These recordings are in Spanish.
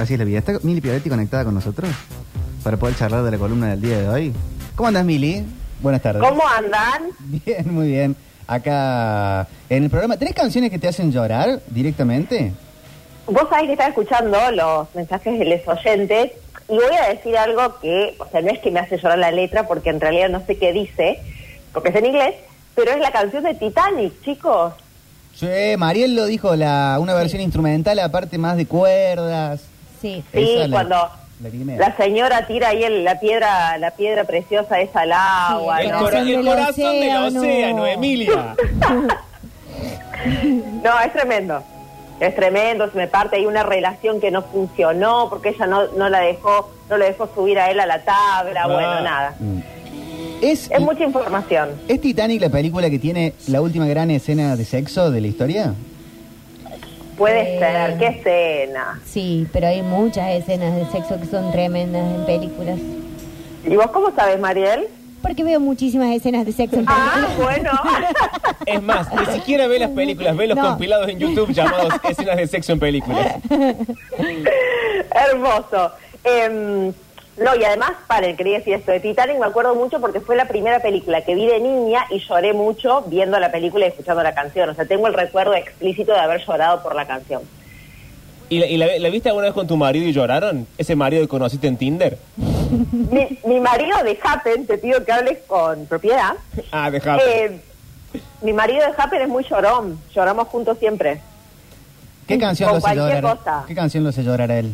Así es la vida. ¿Está Mili Pioretti conectada con nosotros? Para poder charlar de la columna del día de hoy. ¿Cómo andas, Mili? Buenas tardes. ¿Cómo andan? Bien, muy bien. Acá en el programa, ¿tres canciones que te hacen llorar directamente? Vos sabés que estaba escuchando los mensajes de los oyentes y voy a decir algo que, o sea, no es que me hace llorar la letra porque en realidad no sé qué dice, porque es en inglés, pero es la canción de Titanic, chicos. Sí, Mariel lo dijo, la, una versión instrumental, aparte más de cuerdas. Sí. Sí, Esa la- cuando la señora tira ahí el- la piedra la piedra preciosa esa al agua, Sí, El, ¿no? cora- cora- el del corazón del océano. Emilia. No, es tremendo. Es tremendo, se me parte ahí una relación que no funcionó porque ella no, no la dejó, no le dejó subir a él a la tabla, Ah. bueno, nada. Mm. Es, Es mucha información. ¿Es Titanic la película que tiene la última gran escena de sexo de la historia? Puede Eh. ser, qué escena. Sí, pero hay muchas escenas de sexo que son tremendas en películas. ¿Y vos cómo sabes, Mariel? Porque veo muchísimas escenas de sexo en Ah, películas. bueno. Es más, ni siquiera ve las películas, ve los No. compilados en YouTube llamados escenas de sexo en películas. Hermoso. Em, no, y además, paren, quería decir esto de Titanic, me acuerdo mucho porque fue la primera película que vi de niña y lloré mucho viendo la película y escuchando la canción. O sea, tengo el recuerdo explícito de haber llorado por la canción. ¿Y, la, y la- la viste alguna vez con tu marido y lloraron? ¿Ese marido que conociste en Tinder? Mi, mi marido de Happen, te pido que hables con propiedad. Ah, dejá. Eh, mi marido de Happen es muy llorón, lloramos juntos siempre. ¿Qué canción Con lo hace cualquier llorar? cosa. ¿Qué canción lo hace llorar a él?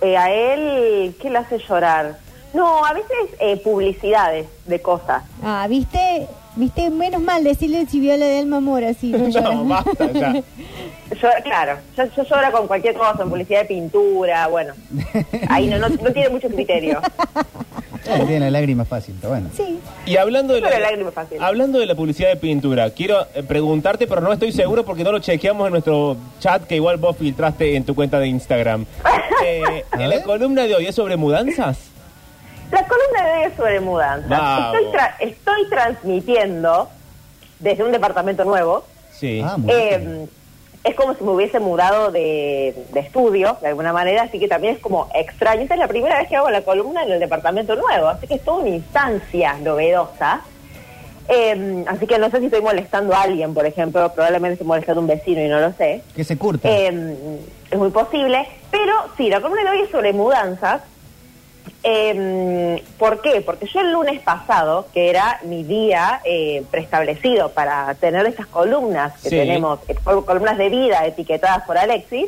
Eh, a él, ¿qué le hace llorar? No, a veces eh, publicidades de cosas. Ah, ¿viste? ¿Viste? Menos mal decirle si viola de alma mora, así no llora. no, basta ya. Yo, claro, yo, yo lloro con cualquier cosa, en publicidad de pintura, bueno. Ahí no, no, no tiene mucho criterio. Eh, tiene la lágrima fácil, pero bueno. Sí. Y hablando de, la, lágrima fácil. hablando de la publicidad de pintura, quiero eh, preguntarte, pero no estoy seguro porque no lo chequeamos en nuestro chat que igual vos filtraste en tu cuenta de Instagram. Eh, en la columna de hoy es sobre mudanzas. La columna de hoy es sobre mudanza. Vamos. Estoy, tra- estoy transmitiendo desde un departamento nuevo. Sí. Ah, muy bien. Es como si me hubiese mudado de, de estudio, de alguna manera, así que también es como extraño. Esta es la primera vez que hago la columna en el departamento nuevo, así que es toda una instancia novedosa. Eh, así que no sé si estoy molestando a alguien, por ejemplo, probablemente estoy molestando a un vecino y no lo sé. Que se curta. Eh, es muy posible, pero sí, la columna de hoy es sobre mudanzas. Eh, ¿Por qué? Porque yo el lunes pasado, que era mi día eh, preestablecido para tener estas columnas que Sí. tenemos, eh, col- columnas de vida etiquetadas por Alexis,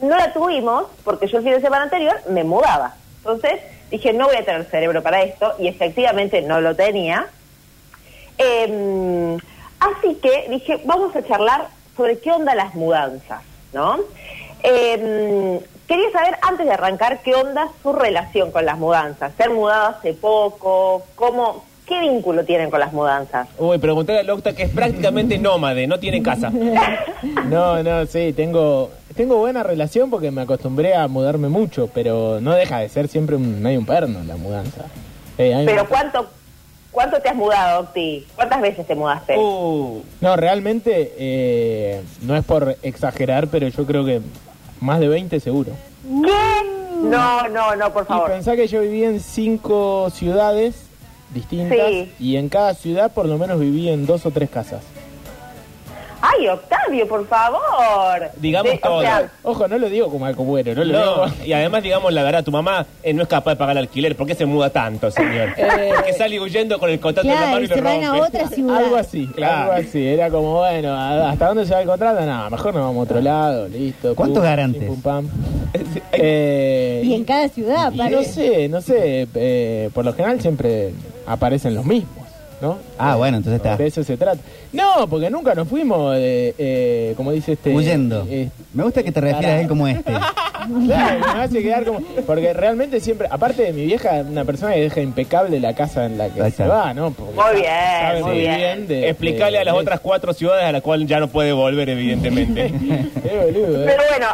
no la tuvimos porque yo el fin de semana anterior me mudaba. Entonces dije, no voy a tener cerebro para esto y efectivamente no lo tenía. Eh, así que dije, vamos a charlar sobre qué onda las mudanzas, ¿no? Eh, quería saber, antes de arrancar, qué onda su relación con las mudanzas. Ser mudado hace poco, cómo, qué vínculo tienen con las mudanzas. Uy, pregunté a Locta que es prácticamente nómade, no tiene casa. No, no, sí, tengo, tengo buena relación porque me acostumbré a mudarme mucho, pero no deja de ser siempre un, medio un perno la mudanza. Eh, Pero ¿cuánto, cuánto te has mudado, Octi? ¿Cuántas veces te mudaste? Uh, No, realmente eh, no es por exagerar, pero yo creo que más de 20 seguro. ¿Qué? No, no, no, por Y favor. pensá que yo viví en cinco ciudades distintas Sí. y en cada ciudad por lo menos viví en dos o tres casas. Ay, Octavio, por favor. Digamos De- o todo. sea, Ojo, no lo digo como algo bueno, no lo no, digo... y además digamos la verdad, tu mamá eh, no es capaz de pagar el alquiler. ¿Por qué se muda tanto, señor? Eh, Porque sale huyendo con el contrato en la Claro, mano y lo se van a rompe. otra ciudad. Algo así, Claro. algo así. Era como, bueno, ¿a- ¿hasta dónde se va el contrato? No, mejor nos vamos a otro lado, listo. ¿Cuántos pum, garantes? pim, pum, pam. Eh, Y en cada ciudad, y aparte. no sé, no sé, eh, por lo general siempre aparecen los mismos, ¿no? Ah, bueno, entonces está. De eso se trata. No, porque nunca nos fuimos, eh, eh, como dice este... Huyendo. eh, Me gusta que te refieras a él como este. Claro, me hace quedar como. Porque realmente siempre, aparte de mi vieja, una persona que deja impecable la casa en la que se va, ¿no? Porque Muy bien, sabe muy bien. de- Explicarle de- a las de- otras cuatro ciudades a las cuales ya no puede volver, evidentemente. Qué boludo, ¿eh? Pero bueno,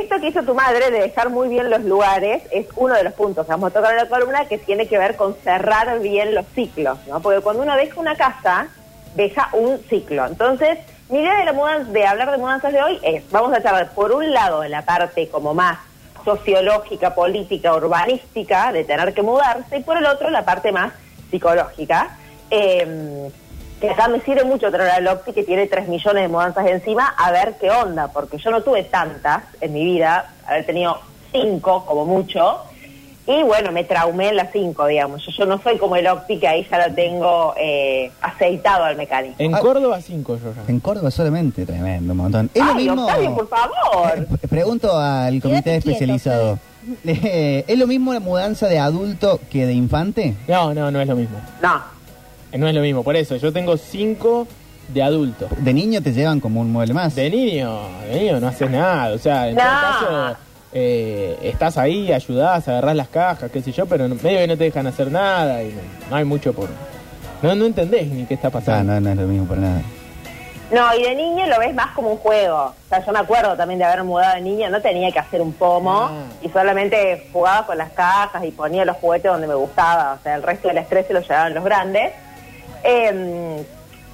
esto que hizo tu madre de dejar muy bien los lugares es uno de los puntos vamos a tocar en la columna que tiene que ver con cerrar bien los ciclos, ¿no? Porque cuando uno deja una casa, deja un ciclo. Entonces, mi idea de, la mudanza, de hablar de mudanzas de hoy es, vamos a charlar por un lado de la parte como más sociológica, política, urbanística de tener que mudarse y por el otro la parte más psicológica. eh, que acá me sirve mucho traer al Opti que tiene 3 millones de mudanzas encima a ver qué onda, porque yo no tuve tantas en mi vida, haber tenido 5 como mucho, y bueno, me traumé en las 5, digamos. Yo, yo no soy como el Opti que ahí ya lo tengo eh, aceitado al mecanismo. En Ah. Córdoba 5 yo ya. En Córdoba solamente, tremendo, un montón. Es lo mismo. Octavio, por favor. Pregunto al comité Quédate quieto, especializado. Eh, ¿Es lo mismo la mudanza de adulto que de infante? No, no, no es lo mismo. No. Eh, No es lo mismo. Por eso, yo tengo 5 de adulto. De niño te llevan como un mueble más. De niño, de niño no haces nada. O sea, en No. todo caso, eh, estás ahí, ayudás, agarrás las cajas, qué sé yo, pero medio que no te dejan hacer nada y no, no hay mucho por. No, no entendés ni qué está Ah, pasando. no, no es lo mismo para nada. No, y de niño lo ves más como un juego. O sea, yo me acuerdo también de haber mudado de niño, no tenía que hacer un pomo Ah. y solamente jugaba con las cajas y ponía los juguetes donde me gustaba. O sea, el resto del estrés se lo llevaban los grandes. Eh,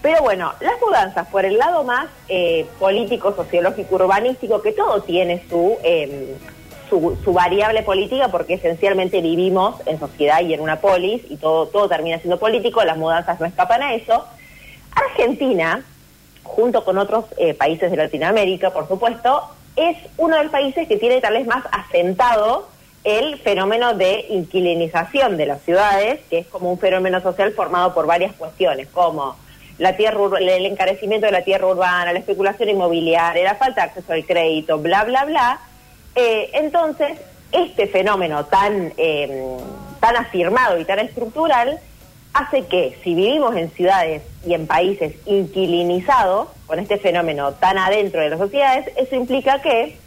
pero bueno, las mudanzas por el lado más eh, político, sociológico, urbanístico, que todo tiene su, eh, su, su variable política porque esencialmente vivimos en sociedad y en una polis y todo, todo termina siendo político, las mudanzas no escapan a eso. Argentina, junto con otros eh, países de Latinoamérica, por supuesto, es uno de los países que tiene tal vez más asentado el fenómeno de inquilinización de las ciudades, que es como un fenómeno social formado por varias cuestiones, como la tierra, el encarecimiento de la tierra urbana, la especulación inmobiliaria, la falta de acceso al crédito, bla, bla, bla. Eh, entonces, este fenómeno tan, eh, tan afirmado y tan estructural hace que si vivimos en ciudades y en países inquilinizados, con este fenómeno tan adentro de las sociedades, eso implica que,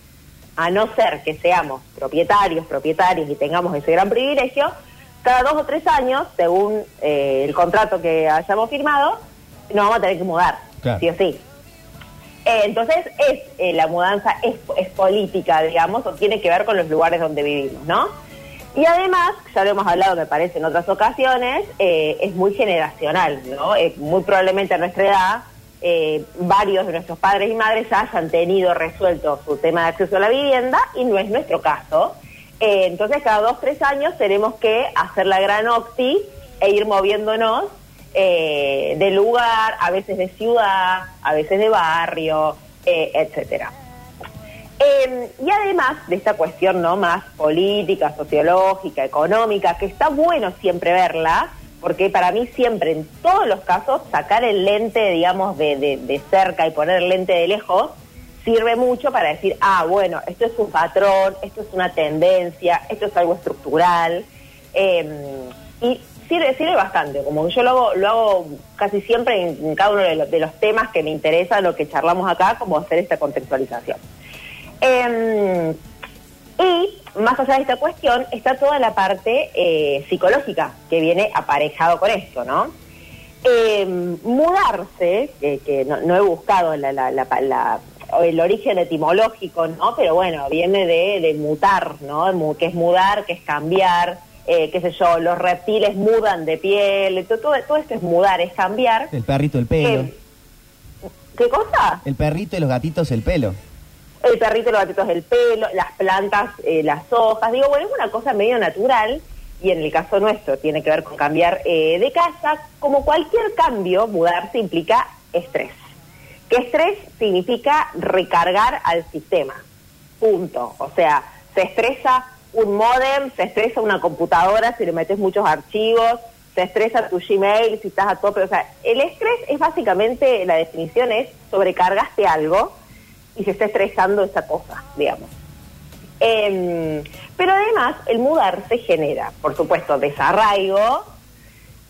a no ser que seamos propietarios, propietarios y tengamos ese gran privilegio, cada dos o tres años, según eh, el contrato que hayamos firmado, nos vamos a tener que mudar, Claro. sí o sí. Eh, entonces, es eh, la mudanza es, es política, digamos, o tiene que ver con los lugares donde vivimos, ¿no? Y además, ya lo hemos hablado, me parece, en otras ocasiones, eh, es muy generacional, ¿no? Muy probablemente a nuestra edad, eh, varios de nuestros padres y madres ya hayan tenido resuelto su tema de acceso a la vivienda y no es nuestro caso. Eh, entonces, cada dos, tres años tenemos que hacer la gran octi e ir moviéndonos eh, de lugar, a veces de ciudad, a veces de barrio, etcétera. Eh, y además de esta cuestión no más política, sociológica, económica, que está bueno siempre verla, porque para mí siempre, en todos los casos, sacar el lente, digamos, de, de- de cerca y poner el lente de lejos, sirve mucho para decir, ah, bueno, esto es un patrón, esto es una tendencia, esto es algo estructural. eh, y sirve, sirve bastante, como yo lo hago, lo hago casi siempre en, cada uno de los, de los temas que me interesan, lo que charlamos acá, como hacer esta contextualización. Eh, y más allá de esta cuestión está toda la parte eh, psicológica que viene aparejado con esto, ¿no? Eh, mudarse, que, que no, no he buscado la, la- la- la- el origen etimológico, ¿no? Pero bueno, viene de, de mutar, ¿no? Que es mudar, que es cambiar, eh, qué sé yo, los reptiles mudan de piel, todo, todo, todo esto es mudar, es cambiar. El perrito, el pelo. Eh, ¿Qué cosa? El perrito y los gatitos, el pelo. El perrito, los gatitos del pelo, las plantas, eh, las hojas. Digo, bueno, es una cosa medio natural y en el caso nuestro tiene que ver con cambiar eh, de casa. Como cualquier cambio, mudarse implica estrés. Que estrés significa recargar al sistema. Punto. O sea, se estresa un modem, se estresa una computadora si le metes muchos archivos, se estresa tu Gmail si estás a tope. O sea, el estrés es básicamente, la definición es sobrecargaste algo y se está estresando esa cosa, digamos. Em, pero además, el mudarse genera, por supuesto, desarraigo,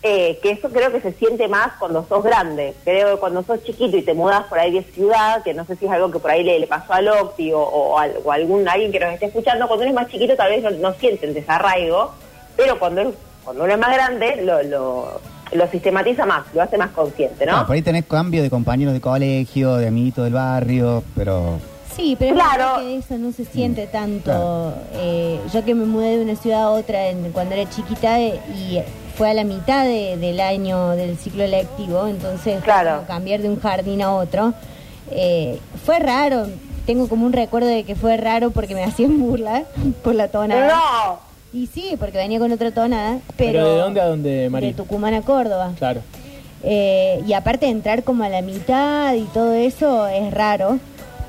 eh, que eso creo que se siente más cuando sos grande. Creo que cuando sos chiquito y te mudas por ahí de ciudad, que no sé si es algo que por ahí le, pasó a Octi o, o, o algún alguien que nos esté escuchando, cuando uno es más chiquito tal vez no, siente el desarraigo, pero cuando, cuando uno es más grande lo, lo, lo sistematiza más, lo hace más consciente, ¿no? Claro, por ahí tenés cambio de compañeros de colegio, de amiguitos del barrio, pero Sí, pero es Claro. verdad que eso no se siente tanto. claro. Eh, yo que me mudé de una ciudad a otra en- cuando era chiquita eh, y fue a la mitad de- del año del ciclo lectivo, entonces Claro. cambiar de un jardín a otro. Eh, fue raro, tengo como un recuerdo de que fue raro porque me hacían burla por la tonada. No, Y sí, porque venía con otra tonada. Pero, ¿Pero de dónde a dónde, María? De Tucumán a Córdoba. Claro. Eh, y aparte entrar como a la mitad y todo eso es raro.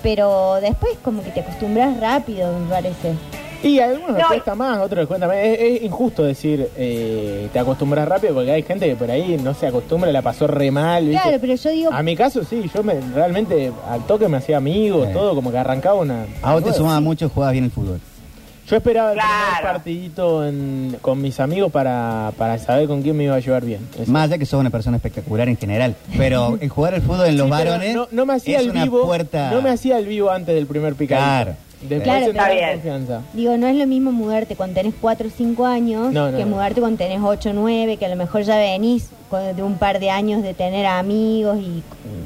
Pero después como que te acostumbras rápido, me parece. Y a algunos les No, cuesta más, a otros les cuesta más. Es, es injusto decir, eh, te acostumbras rápido porque hay gente que por ahí no se acostumbra, la pasó re mal. ¿viste? Claro, pero yo digo, A mi caso sí, yo me, realmente al toque me hacía amigos, Sí. todo, como que arrancaba una... A vos te sumaba mucho, jugabas bien el fútbol. Yo esperaba el Claro. primer partidito en- con mis amigos para, para saber con quién me iba a llevar bien. Eso. Más allá que sos una persona espectacular en general. Pero el jugar al fútbol en los Sí, pero varones no, no me hacía es el una vivo, puerta. no me hacía el vivo antes del primer picadito. Claro. Después Claro, se da Está bien. confianza. digo, no es lo mismo mudarte cuando tenés 4 o 5 años No, no, que no. mudarte cuando tenés 8 o 9, que a lo mejor ya venís con- de un par de años de tener amigos y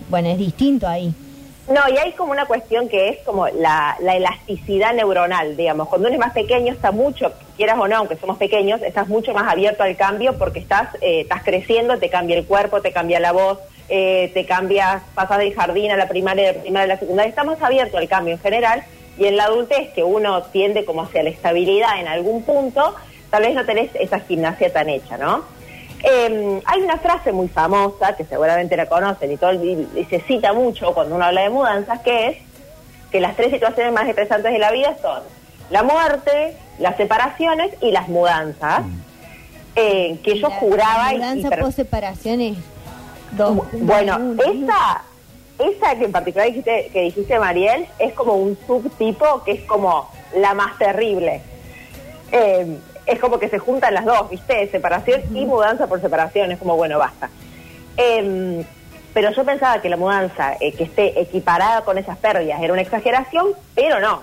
bueno, es distinto ahí. No, y hay como una cuestión que es como la, la elasticidad neuronal, digamos. Cuando uno es más pequeño está mucho, quieras o no, aunque somos pequeños, estás mucho más abierto al cambio porque estás, eh, estás creciendo, te cambia el cuerpo, te cambia la voz, eh, te cambias, pasas del jardín a la primaria, de la primaria a la secundaria. Estamos abiertos al cambio en general y en la adultez que uno tiende como hacia la estabilidad en algún punto, tal vez no tenés esa gimnasia tan hecha, ¿no? Eh, hay una frase muy famosa que seguramente la conocen y, todo, y, y se cita mucho cuando uno habla de mudanzas, que es que las tres situaciones más estresantes de la vida son la muerte, las separaciones y las mudanzas. eh, que yo La- juraba La y- y mudanza per- post separación es dos. Bu- Bueno, uno. esa, esa que en particular dijiste, que dijiste, Mariel, es como un subtipo que es como la más terrible. Eh, es como que se juntan las dos, ¿viste? Separación y mudanza por separación. Es como, bueno, basta. Eh, pero yo pensaba que la mudanza, eh, que esté equiparada con esas pérdidas, era una exageración, pero no.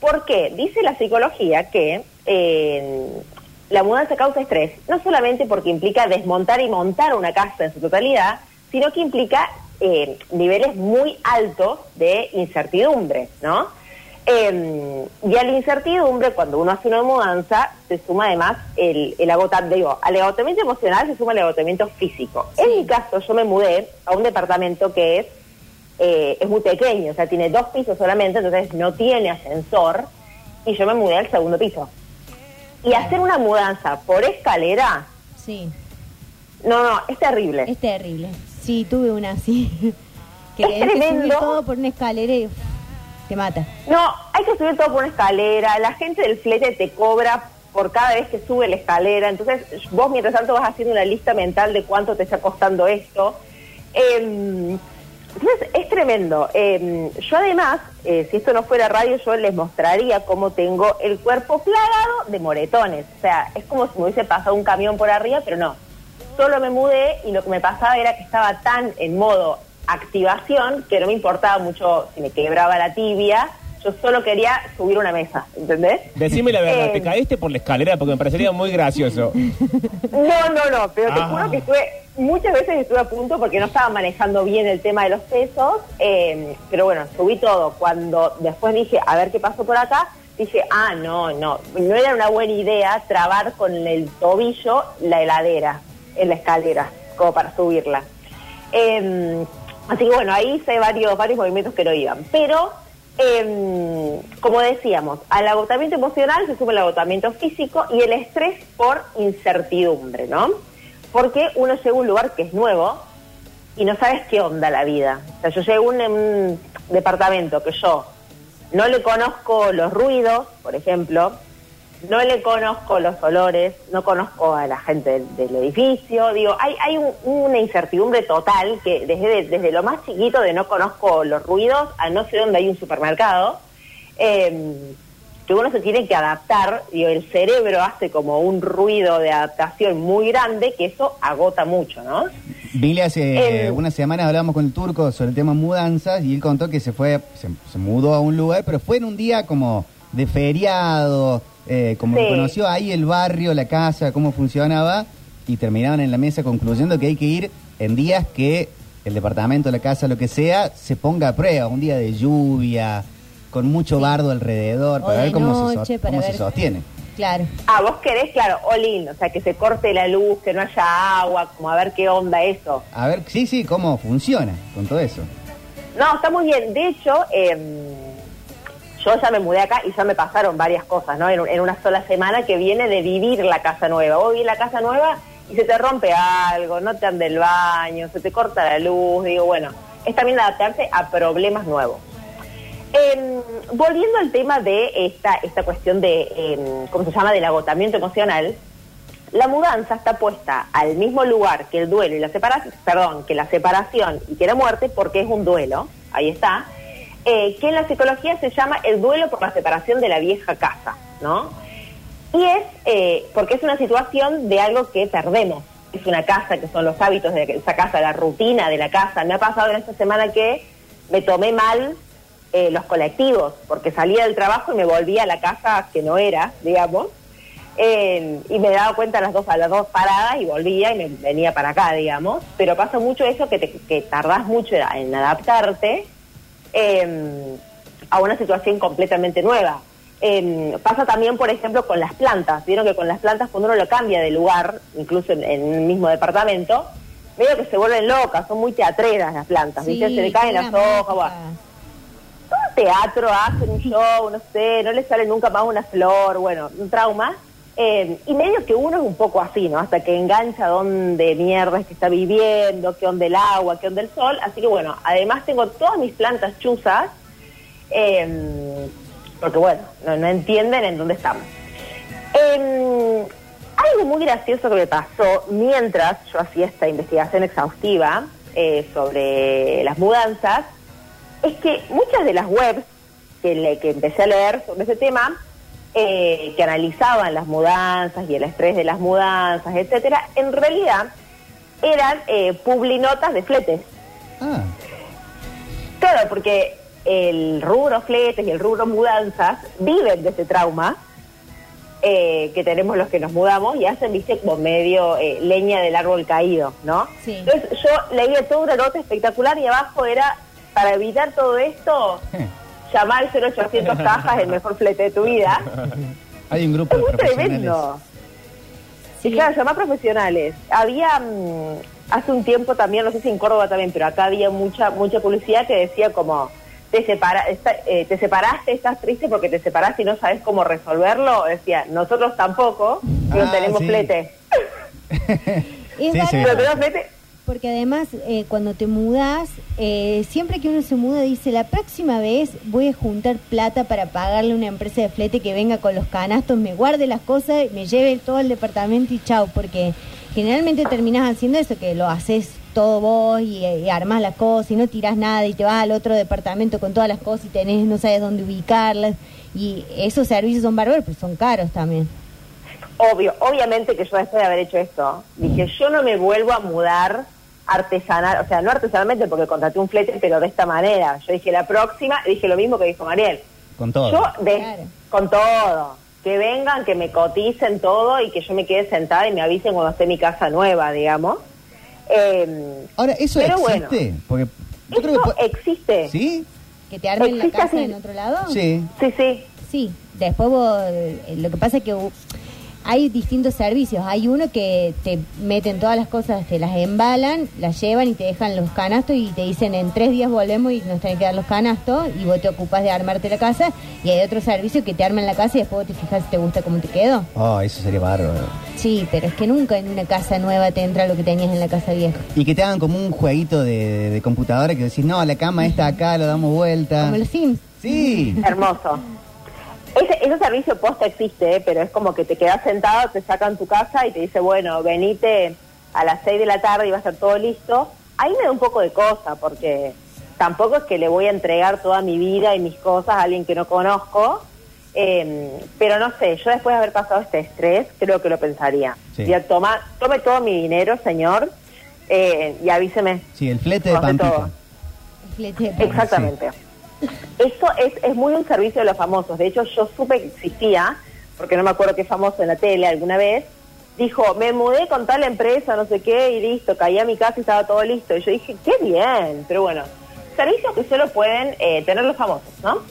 ¿Por qué? Dice la psicología que eh, la mudanza causa estrés, no solamente porque implica desmontar y montar una casa en su totalidad, sino que implica eh, niveles muy altos de incertidumbre, ¿no? Eh, y a la incertidumbre, cuando uno hace una mudanza, se suma además el, el agotamiento, digo, al agotamiento emocional se suma el agotamiento físico. En mi caso, yo me mudé a un departamento que es eh, es muy pequeño, o sea, tiene dos pisos solamente, entonces no tiene ascensor, y yo me mudé al segundo piso. Y hacer una mudanza por escalera, Sí, no, no, es terrible. es terrible. Sí, tuve una así. que Es tremendo. todo por una escalera y te mata. No, hay que subir todo por una escalera, la gente del flete te cobra por cada vez que sube la escalera, entonces vos mientras tanto vas haciendo una lista mental de cuánto te está costando esto. Eh, entonces es tremendo. Eh, yo además, eh, si esto no fuera radio, yo les mostraría cómo tengo el cuerpo plagado de moretones. O sea, es como si me hubiese pasado un camión por arriba, pero no. Solo me mudé y lo que me pasaba era que estaba tan en modo activación que no me importaba mucho si me quebraba la tibia. Yo solo quería subir una mesa, ¿entendés? Decime la verdad, Eh, ¿te caíste por la escalera? Porque me parecería muy gracioso. No, no, no, pero te Ah. juro que estuve, muchas veces estuve a punto porque no estaba manejando bien el tema de los pesos, eh, pero bueno, subí todo. Cuando después dije, a ver qué pasó por acá, dije, ah, no, no, no era una buena idea trabar con el tobillo la heladera en la escalera, como para subirla. Eh, así que bueno, ahí hice varios, varios movimientos que no iban, pero... eh, como decíamos, al agotamiento emocional se suma el agotamiento físico y el estrés por incertidumbre, ¿no? Porque uno llega a un lugar que es nuevo y no sabes qué onda la vida. O sea, yo llego a un, un departamento que yo no le conozco los ruidos, por ejemplo, no le conozco los olores, no conozco a la gente del, del edificio, digo, hay, hay un- una incertidumbre total que desde, desde lo más chiquito de no conozco los ruidos a no sé dónde hay un supermercado, eh, que uno se tiene que adaptar, digo, el cerebro hace como un ruido de adaptación muy grande que eso agota mucho, ¿no? Billy, hace Eh, unas semanas hablábamos con el turco sobre el tema mudanzas y él contó que se fue, se, se mudó a un lugar, pero fue en un día como de feriado, eh, como Sí. que conoció ahí el barrio, la casa, cómo funcionaba y terminaban en la mesa concluyendo que hay que ir en días que el departamento, la casa, lo que sea, se ponga a prueba, un día de lluvia, con mucho bardo alrededor, O para ver cómo, se, so- sostiene. Claro. Ah, vos querés, claro, all-in, o sea, que se corte la luz, que no haya agua, como a ver qué onda eso. A ver, sí, sí, cómo funciona con todo eso. No, está muy bien. De hecho, eh, yo ya me mudé acá y ya me pasaron varias cosas, ¿no? En, una sola semana que viene de vivir la casa nueva. Vivís la casa nueva y se te rompe algo, no te anda el baño, se te corta la luz. Digo, bueno, es también adaptarse a problemas nuevos. Em, volviendo al tema de esta, esta cuestión de, em, ¿cómo se llama?, del agotamiento emocional, la mudanza está puesta al mismo lugar que el duelo y la separación, perdón, que la separación y que la muerte, porque es un duelo, ahí está, eh, que en la psicología se llama el duelo por la separación de la vieja casa, ¿no? Y es eh, porque es una situación de algo que perdemos. Es una casa, que son los hábitos de esa casa, la rutina de la casa. Me ha pasado en esta semana que me tomé mal eh, los colectivos, porque salía del trabajo y me volvía a la casa que no era, digamos. Y me daba cuenta a las dos a las dos paradas y volvía y me venía para acá, digamos. Pero pasa mucho eso que, te, que tardás mucho en adaptarte eh, a una situación completamente nueva. Eh, pasa también, por ejemplo, con las plantas. Vieron que con las plantas, cuando uno lo cambia de lugar, incluso en, en el mismo departamento, veo que se vuelven locas, son muy teatreras las plantas, Sí, ¿viste? Se le caen las hojas. bueno. Todo teatro, hacen un show, no sé, no le sale nunca más una flor, bueno, un trauma. Eh, y medio que uno es un poco así, ¿no? Hasta que engancha dónde mierda es que está viviendo, qué onda el agua, qué onda el sol. Así que bueno, además tengo todas mis plantas chuzas, eh, porque bueno, no, no entienden en dónde estamos. Eh, algo muy gracioso que me pasó mientras yo hacía esta investigación exhaustiva eh, sobre las mudanzas es que muchas de las webs que, le- que empecé a leer sobre ese tema, eh, que analizaban las mudanzas y el estrés de las mudanzas, etcétera, en realidad eran eh, publinotas de fletes. Ah, Claro, porque el rubro fletes y el rubro mudanzas viven de ese trauma eh, que tenemos los que nos mudamos y hacen, viste, como medio eh, leña del árbol caído, ¿no? Sí. Entonces yo leía toda una nota espectacular y abajo era, para evitar todo esto, llamar al 0800 cajas el mejor flete de tu vida. hay un grupo Es de profesionales. tremendo. Sí. Y claro, llamar profesionales. Había mm, hace un tiempo también, no sé si en Córdoba también, pero acá había mucha mucha publicidad que decía como te separa, está- eh, te separaste, estás triste porque te separaste y no sabes cómo resolverlo. Decía, nosotros tampoco, no Ah, tenemos sí. flete. Sí. Pero tenemos flete. Porque además, eh, cuando te mudas, eh, siempre que uno se muda, dice: La próxima vez voy a juntar plata para pagarle a una empresa de flete que venga con los canastos, me guarde las cosas, me lleve todo el departamento y chao. Porque generalmente terminas haciendo eso, que lo haces todo vos y, y armas las cosas y no tirás nada y te vas al otro departamento con todas las cosas y tenés, no sabes dónde ubicarlas. Y esos servicios son bárbaros, pero son caros también. Obvio, obviamente que yo después de haber hecho esto, dije, yo no me vuelvo a mudar artesanal, o sea, no artesanalmente porque contraté un flete, pero de esta manera. Yo dije, la próxima, dije lo mismo que dijo Mariel. Con todo. Yo, de- Claro. con todo. Que vengan, que me coticen todo y que yo me quede sentada y me avisen cuando esté mi casa nueva, digamos. Eh, Ahora, ¿eso pero existe? bueno, Porque yo creo que... existe. ¿Sí? ¿Que te armen la casa así. en otro lado? Sí. Sí, sí. Sí, después vos, eh, lo que pasa es que hay distintos servicios. Hay uno que te meten todas las cosas, te las embalan, las llevan y te dejan los canastos y te dicen en tres días volvemos y nos tenés que dar los canastos y vos te ocupas de armarte la casa. Y hay otro servicio que te arman la casa y después vos te fijas si te gusta cómo te quedó. Oh, eso sería bárbaro. Sí, pero es que nunca en una casa nueva te entra lo que tenías en la casa vieja. Y que te hagan como un jueguito de, de computadora que decís, no, la cama está acá, lo damos vuelta. Como los Sims. Sí. Hermoso. Ese, ese servicio posta existe, ¿eh? pero es como que te quedas sentado, te sacan tu casa y te dice, bueno, venite a las 6 de la tarde y va a estar todo listo. Ahí me da un poco de cosa, porque tampoco es que le voy a entregar toda mi vida y mis cosas a alguien que no conozco. eh, pero no sé, yo después de haber pasado este estrés, creo que lo pensaría. Sí. Ya, toma, tome todo mi dinero, señor, eh, y avíseme. Sí, el flete de todo. Pampita. Flete de. Exactamente. Eso es, es muy un servicio de los famosos. De hecho, yo supe que existía, porque no me acuerdo qué famoso en la tele alguna vez, dijo, me mudé con tal empresa, no sé qué, y listo, caí a mi casa y estaba todo listo. Y yo dije, qué bien, pero bueno, servicios que solo pueden eh, tener los famosos, ¿no?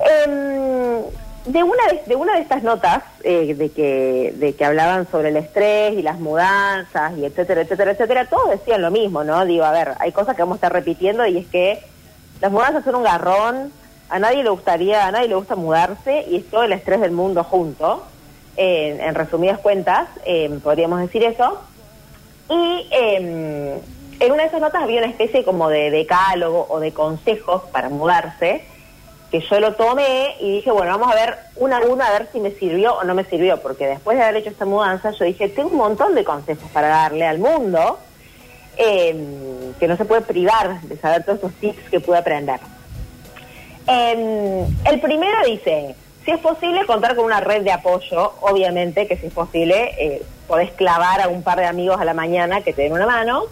Em, de una de, de una de estas notas eh, de que de que hablaban sobre el estrés y las mudanzas y etcétera etcétera etcétera todos decían lo mismo no digo a ver hay cosas que vamos a estar repitiendo y es que las mudanzas son un garrón A nadie le gustaría, a nadie le gusta mudarse y es todo el estrés del mundo junto. En resumidas cuentas, eh, podríamos decir eso. Y eh, en una de esas notas había una especie como de decálogo o de consejos para mudarse, que yo lo tomé y dije, bueno, vamos a ver una a una a ver si me sirvió o no me sirvió, porque después de haber hecho esta mudanza, yo dije, tengo un montón de consejos para darle al mundo, eh, que no se puede privar de saber todos esos tips que pude aprender. Eh, el primero dice, si es posible contar con una red de apoyo, obviamente que si es posible eh, podés clavar a un par de amigos a la mañana que te den una mano.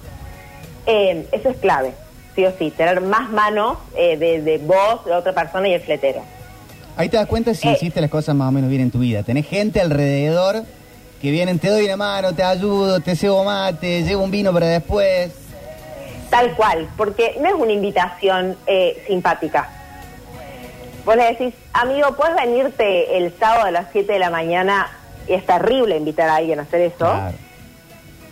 Eh, eso es clave, sí o sí, tener más manos eh, de, de vos, de otra persona y el fletero. Ahí te das cuenta si Eh. hiciste las cosas más o menos bien en tu vida. Tenés gente alrededor que vienen, te doy una mano, te ayudo, te cebo mate, llevo un vino para después. Tal cual, porque no es una invitación eh, simpática. Vos le decís, amigo, ¿puedes venirte el sábado a las 7 de la mañana? Y es terrible invitar a alguien a hacer eso. Claro.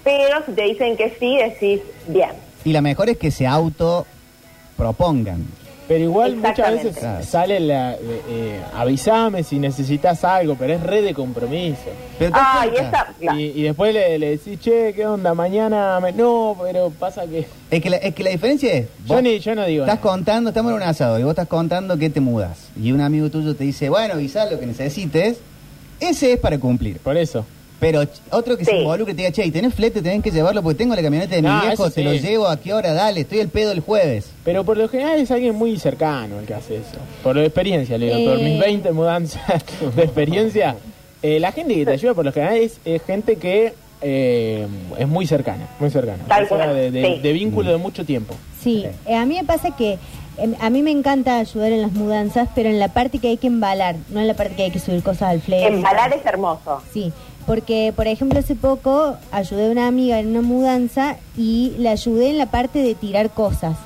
Pero si te dicen que sí, decís, bien. Y la mejor es que se auto propongan. Pero igual muchas veces Claro. sale la... eh, eh, avísame si necesitas algo, pero es red de compromiso. Ah, y esa... Y, y después le, le decís, che, ¿qué onda? Mañana... me-". No, pero pasa que... es, que la, es que la diferencia es... Yo, vos ni, yo no digo Estás nada. contando, estamos en un asado y vos estás contando que te mudas. Y un amigo tuyo te dice, bueno, avisa lo que necesites. Ese es para cumplir. Por eso. Pero otro que se Sí. involucre te diga, che, ¿y tenés flete? Tenés que llevarlo porque tengo la camioneta de mi No, viejo, te sí. lo llevo, ¿a qué hora? Dale, estoy el pedo el jueves. Pero por lo general es alguien muy cercano el que hace eso. Por experiencia, le digo, por Eh. mis 20 mudanzas de experiencia. eh, la gente que te ayuda por lo general es, es gente que eh, es muy cercana, muy cercana. Tal cual, de, de- sí. de vínculo de mucho tiempo. Sí, eh, a mí me pasa que em, a mí me encanta ayudar en las mudanzas, pero en la parte que hay que embalar, no en la parte que hay que subir cosas al flete. Embalar es hermoso. Sí, porque por ejemplo hace poco ayudé a una amiga en una mudanza y le ayudé en la parte de tirar cosas.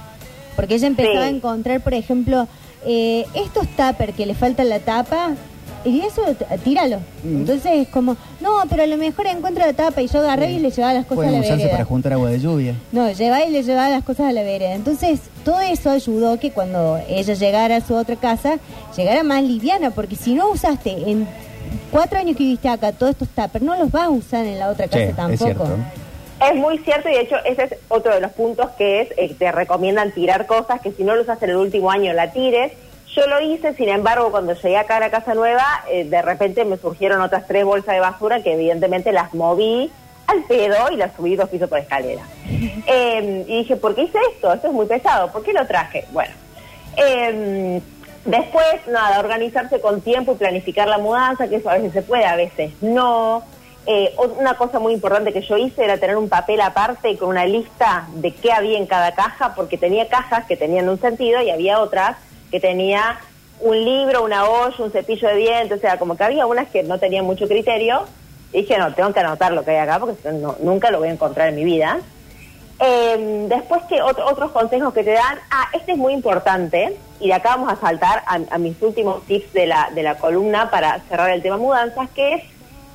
Porque ella empezaba Sí. a encontrar, por ejemplo, eh, estos tuppers que le falta la tapa, y eso tíralo. Mm. Entonces es como, no, pero a lo mejor encuentro la tapa y yo agarré y le llevaba las cosas Pueden a la usarse vereda. para juntar agua de lluvia. No, llevaba y le llevaba las cosas a la vereda. Entonces, todo eso ayudó que cuando ella llegara a su otra casa, llegara más liviana, porque si no usaste en cuatro años que viviste acá todos estos tuppers, no los vas a usar en la otra casa Sí, es tampoco. cierto. Es muy cierto y de hecho ese es otro de los puntos que es, eh, te recomiendan tirar cosas que si no lo usas en el último año la tires. Yo lo hice, sin embargo, cuando llegué acá a la casa nueva, eh, de repente me surgieron otras tres bolsas de basura que evidentemente las moví al pedo y las subí dos pisos por escalera. Eh, y dije, ¿por qué hice esto? Esto es muy pesado, ¿por qué lo traje? Bueno, eh, después, nada, organizarse con tiempo y planificar la mudanza, que eso a veces se puede, a veces no. Eh, una cosa muy importante que yo hice era tener un papel aparte con una lista de qué había en cada caja, porque tenía cajas que tenían un sentido y había otras que tenía un libro, una olla, un cepillo de dientes, o sea, como que había unas que no tenían mucho criterio. Y dije, no, tengo que anotar lo que hay acá porque nunca lo voy a encontrar en mi vida. Eh, después que otro- otros consejos que te dan, ah, este es muy importante, y de acá vamos a saltar a, a mis últimos tips de la, de la columna para cerrar el tema mudanzas, que es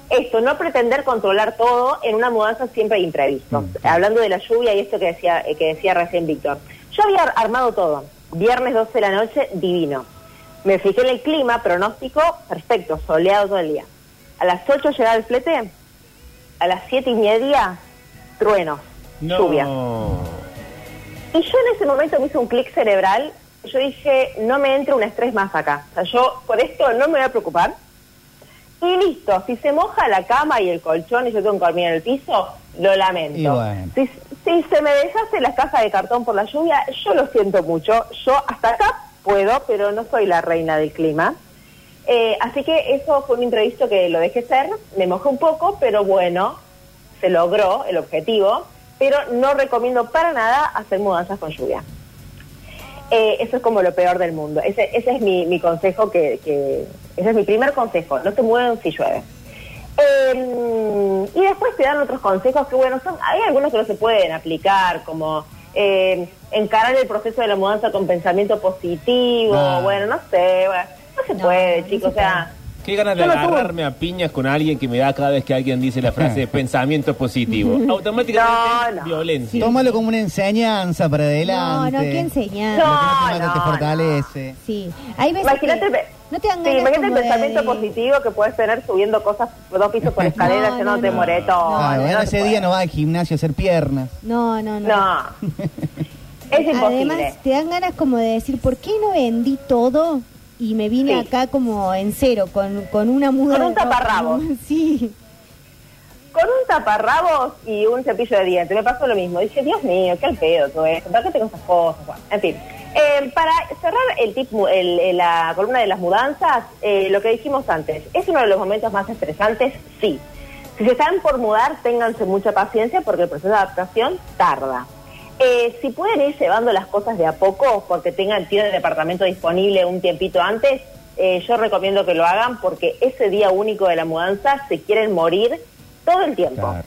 esto, no pretender controlar todo, en una mudanza siempre hay imprevistos. Mm. Hablando de la lluvia y esto que decía, eh, que decía recién Víctor. Yo había armado todo, viernes 12 de la noche, divino. Me fijé en el clima, pronóstico, perfecto, soleado todo el día. A las 8 llegaba el flete, a las 7 y media, truenos, lluvia. Y yo en ese momento me hice un clic cerebral. Yo dije, no me entre un estrés más acá. O sea, yo por esto no me voy a preocupar. Y listo, si se moja la cama y el colchón y yo tengo que dormir en el piso, lo lamento. Bueno. Si, si se me deshace las cajas de cartón por la lluvia, yo lo siento mucho. Yo hasta acá puedo, pero no soy la reina del clima. Eh, así que eso fue un imprevisto que lo dejé ser, me mojé un poco, pero bueno, se logró el objetivo, pero no recomiendo para nada hacer mudanzas con lluvia. Eh, eso es como lo peor del mundo. Ese, ese es mi, mi consejo, que, que- ese es mi primer consejo, no te mueven si llueve. Eh, y después te dan otros consejos que, bueno, son, hay algunos que no se pueden aplicar, como eh, encarar el proceso de la mudanza con pensamiento positivo, bueno, no sé, bueno, no se No, puede, no chicos, se o sea, Qué ganas de agarrarme a piñas con alguien que me da cada vez que alguien dice la frase pensamiento positivo. Automáticamente No, no. violencia. Tómalo como una enseñanza para No, adelante. no, ¿qué enseñar? Lo que no No, te no, fortalece. Sí, hay veces Imagínate, que no te dan sí, imagínate el pensamiento de- positivo que puedes tener subiendo cosas dos pisos por escalera, No, que no, no, te no. moretón. Ah, bueno, no ese se día no va al gimnasio a hacer piernas. No, no, no. No. es imposible. Además, te dan ganas como de decir, ¿por qué no vendí todo y me vine Sí. acá como en cero, con, con una muda Con un ropa? taparrabos. Sí. Con un taparrabos y un cepillo de dientes. Me pasó lo mismo. Dije, Dios mío, qué al pedo todo esto. ¿Para qué tengo esas cosas? Bueno, en fin. Eh, para cerrar el tip, el- el- la columna de las mudanzas, eh, lo que dijimos antes, ¿es uno de los momentos más estresantes? Sí. Si se están por mudar, ténganse mucha paciencia porque el proceso de adaptación tarda. Eh, si pueden ir llevando las cosas de a poco, porque tengan tienen el departamento disponible un tiempito antes, eh, yo recomiendo que lo hagan porque ese día único de la mudanza se quieren morir todo el tiempo. Claro.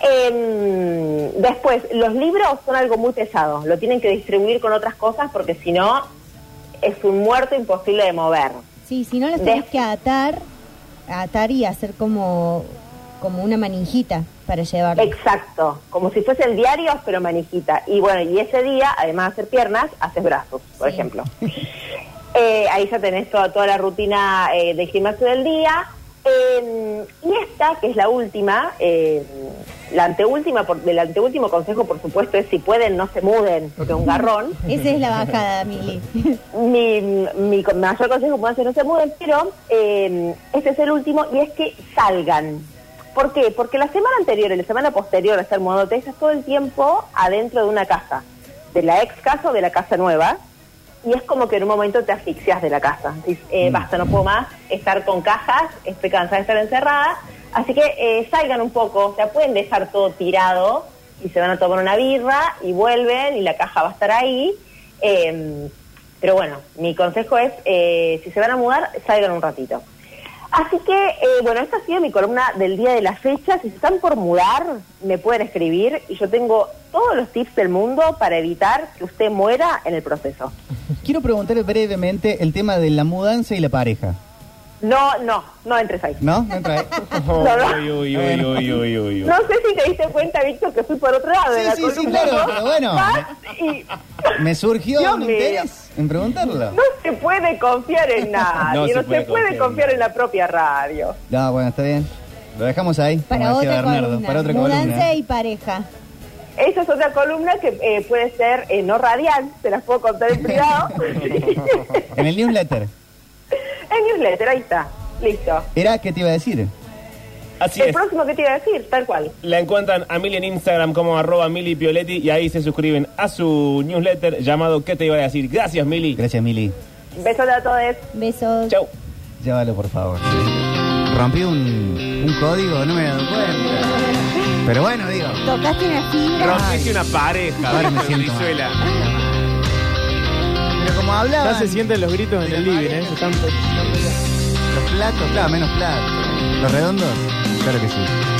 Em, después, los libros son algo muy pesado, lo tienen que distribuir con otras cosas porque si no es un muerto imposible de mover. Sí, si no los tenés que atar, atar y hacer como, como una manijita para llevarlo. Exacto, como si fuesen diarios pero manijita. Y bueno, y ese día, además de hacer piernas, haces brazos, por Sí. ejemplo. Eh, ahí ya tenés toda, toda la rutina eh, del gimnasio del día. Eh, y esta, que es la última, eh, la anteúltima, por, el anteúltimo consejo, por supuesto, es si pueden, no se muden, porque es un garrón. Esa es la bajada, Mili. mi, mi mayor consejo es que no se muden, pero eh, este es el último y es que salgan. ¿Por qué? Porque la semana anterior y la semana posterior a estar mudándote estás todo el tiempo adentro de una casa, de la ex casa o de la casa nueva, y es como que en un momento te asfixias de la casa. Dices, eh, basta, no puedo más estar con cajas, estoy cansada de estar encerrada, así que eh, salgan un poco, o sea, pueden dejar todo tirado y se van a tomar una birra y vuelven y la caja va a estar ahí. Eh, pero bueno, mi consejo es, eh, si se van a mudar, salgan un ratito. Así que, eh, bueno, esta ha sido mi columna del día de la fecha. Si están por mudar, me pueden escribir y yo tengo todos los tips del mundo para evitar que usted muera en el proceso. Quiero preguntarle brevemente el tema de la mudanza y la pareja. No, no, no entres ahí. ¿No? ¿No entra ahí? No, no. Uy, uy, uy, uy, uy, uy, uy. No sé si te diste cuenta, Víctor, que fui por otro lado de Sí, la sí, sí, claro, ¿no? pero bueno. Y- Me surgió Dios un mío. interés en preguntarlo. No se puede confiar en nadie, No no se se, puede confiar en confiar nadie. en la propia radio. No, bueno, está bien. Lo dejamos ahí. Para como decía otra Bernardo, columna. para otra Mudanza columna. y pareja. Esa es otra columna que eh, puede ser eh, no radial, se las puedo contar en privado. En el newsletter. En newsletter, ahí está, listo. Era, ¿qué te iba a decir? Así El es. próximo que te iba a decir, tal cual. La encuentran a Mili en Instagram como arroba Mili Pioletti y ahí se suscriben a su newsletter llamado ¿Qué te iba a decir? Gracias, Mili. Gracias, Mili. Besos a todos. Besos. Chau. Llévalo, por favor. Rompí un, un código, no me he dado cuenta. Pero bueno, digo. Tocaste una fibra. Rompiste una pareja, Ahora me siento mal. Como. Ya se sienten los gritos en el living, ¿eh? Están- Los platos, claro, menos platos. Los redondos, claro que sí.